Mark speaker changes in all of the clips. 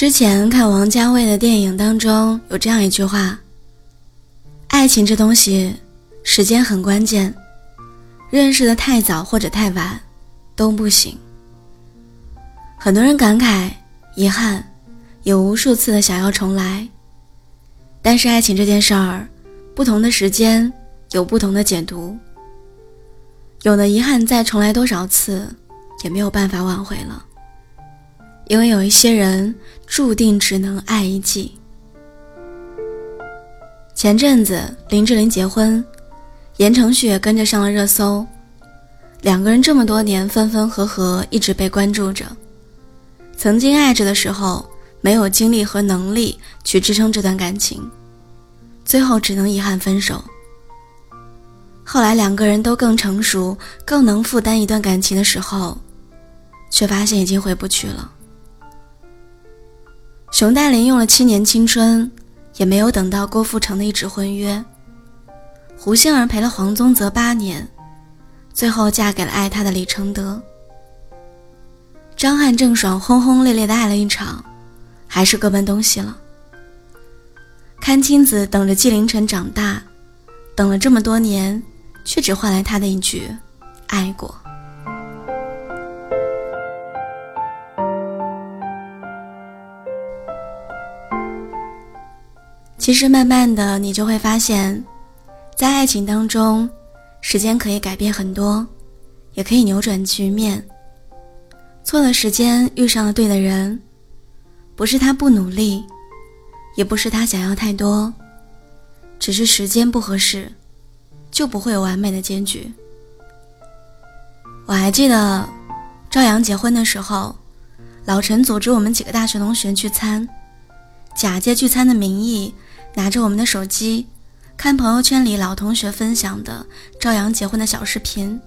Speaker 1: 之前看王家卫的电影当中有这样一句话：“爱情这东西，时间很关键，认识的太早或者太晚都不行。”很多人感慨遗憾，有无数次的想要重来，但是爱情这件事儿，不同的时间有不同的解读。有的遗憾再重来多少次，也没有办法挽回了。因为有一些人注定只能爱一季。前阵子林志玲结婚，言承旭也跟着上了热搜。两个人这么多年分分合合，一直被关注着。曾经爱着的时候，没有精力和能力去支撑这段感情，最后只能遗憾分手。后来两个人都更成熟，更能负担一段感情的时候，却发现已经回不去了。熊黛林用了七年青春，也没有等到郭富城的一纸婚约。胡杏儿陪了黄宗泽八年，最后嫁给了爱她的李承德。张翰郑爽轰轰烈烈的爱了一场，还是各奔东西了。阚清子等着纪凌尘长大，等了这么多年，却只换来他的一句“爱过”。其实，慢慢的，你就会发现，在爱情当中，时间可以改变很多，也可以扭转局面。错了时间，遇上了对的人，不是他不努力，也不是他想要太多，只是时间不合适，就不会有完美的结局。我还记得，赵阳结婚的时候，老陈组织我们几个大学同学聚餐，假借聚餐的名义。拿着我们的手机，看朋友圈里老同学分享的赵阳结婚的小视频。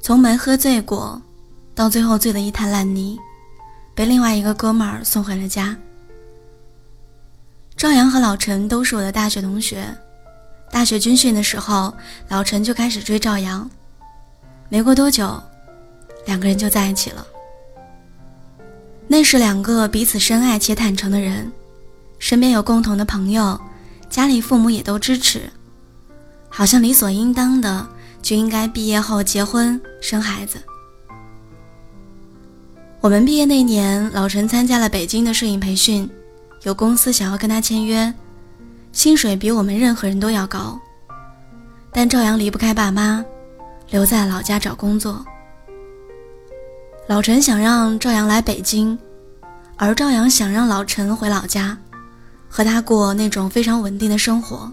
Speaker 1: 从没喝醉过，到最后醉得一滩烂泥，被另外一个哥们儿送回了家。赵阳和老陈都是我的大学同学，大学军训的时候，老陈就开始追赵阳，没过多久，两个人就在一起了。那是两个彼此深爱且坦诚的人。身边有共同的朋友，家里父母也都支持，好像理所应当的就应该毕业后结婚生孩子。我们毕业那年，老陈参加了北京的摄影培训，有公司想要跟他签约，薪水比我们任何人都要高。但赵阳离不开爸妈，留在老家找工作。老陈想让赵阳来北京，而赵阳想让老陈回老家。和他过那种非常稳定的生活。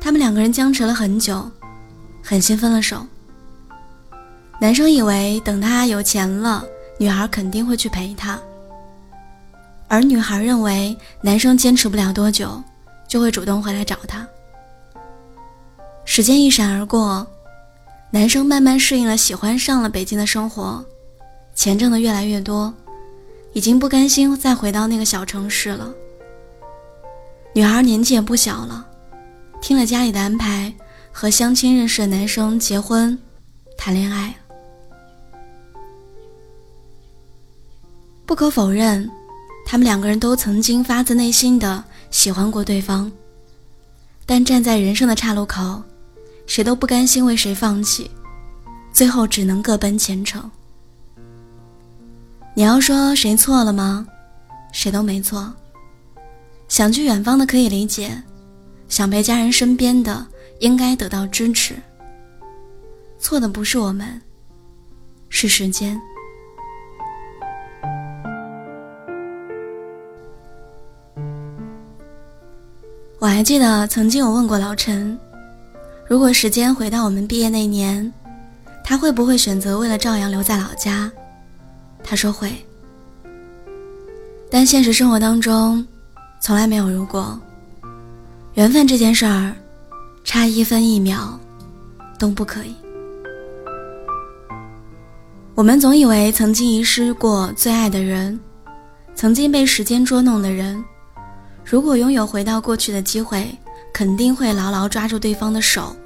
Speaker 1: 他们两个人僵持了很久，狠心分了手。男生以为等他有钱了，女孩肯定会去陪他，而女孩认为男生坚持不了多久，就会主动回来找他。时间一闪而过，男生慢慢适应了，喜欢上了北京的生活，钱挣得越来越多，已经不甘心再回到那个小城市了。女孩年纪也不小了，听了家里的安排，和相亲认识的男生结婚、谈恋爱。不可否认，他们两个人都曾经发自内心的喜欢过对方，但站在人生的岔路口，谁都不甘心为谁放弃，最后只能各奔前程。你要说谁错了吗？谁都没错。想去远方的可以理解，想陪家人身边的应该得到支持。错的不是我们，是时间。我还记得曾经我问过老陈，如果时间回到我们毕业那年，他会不会选择为了赵阳留在老家？他说会。但现实生活当中。从来没有如果，缘分这件事儿，差一分一秒都不可以。我们总以为曾经遗失过最爱的人，曾经被时间捉弄的人，如果拥有回到过去的机会，肯定会牢牢抓住对方的手，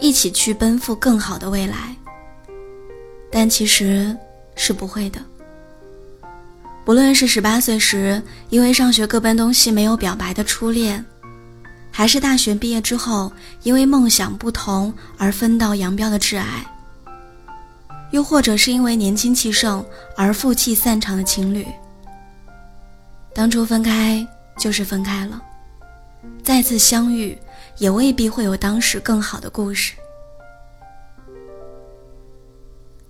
Speaker 1: 一起去奔赴更好的未来。但其实是不会的。不论是十八岁时因为上学各奔东西没有表白的初恋，还是大学毕业之后因为梦想不同而分道扬镳的挚爱，又或者是因为年轻气盛而负气散场的情侣，当初分开就是分开了，再次相遇也未必会有当时更好的故事。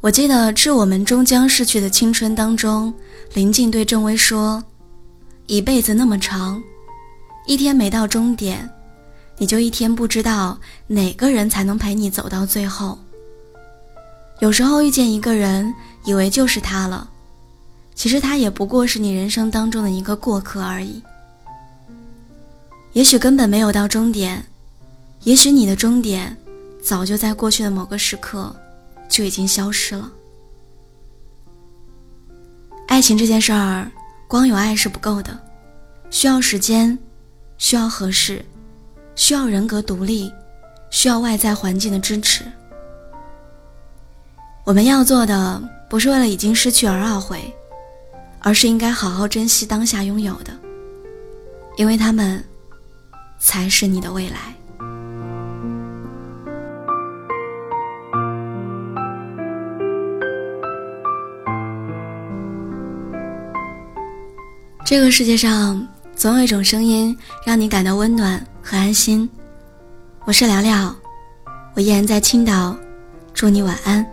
Speaker 1: 我记得《致我们终将逝去的青春》当中，林静对郑薇说：“一辈子那么长，一天没到终点，你就一天不知道哪个人才能陪你走到最后。有时候遇见一个人，以为就是他了，其实他也不过是你人生当中的一个过客而已。也许根本没有到终点，也许你的终点早就在过去的某个时刻。”就已经消失了。爱情这件事儿，光有爱是不够的，需要时间，需要合适，需要人格独立，需要外在环境的支持。我们要做的，不是为了已经失去而懊悔，而是应该好好珍惜当下拥有的，因为他们，才是你的未来。这个世界上总有一种声音让你感到温暖和安心。我是聊聊，我依然在青岛，祝你晚安。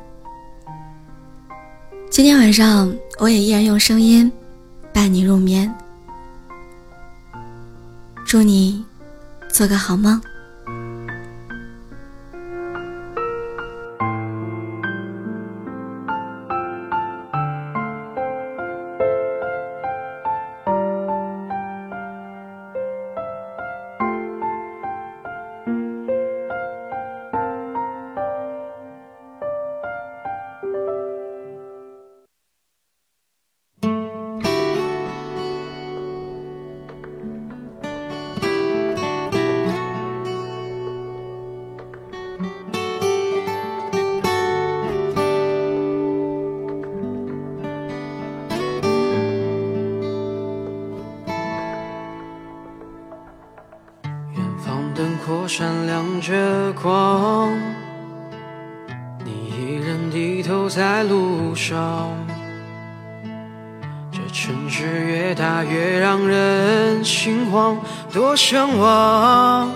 Speaker 1: 今天晚上我也依然用声音伴你入眠，祝你做个好梦。
Speaker 2: 着光，你一人低头在路上。这城市越大越让人心慌，多向往，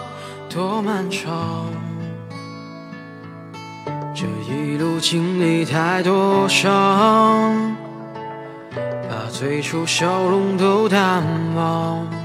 Speaker 2: 多漫长。这一路经历太多伤，把最初笑容都淡忘。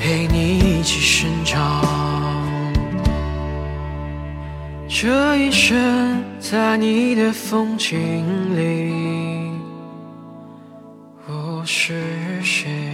Speaker 2: 陪你一起生长。这一生在你的风景里，我是谁？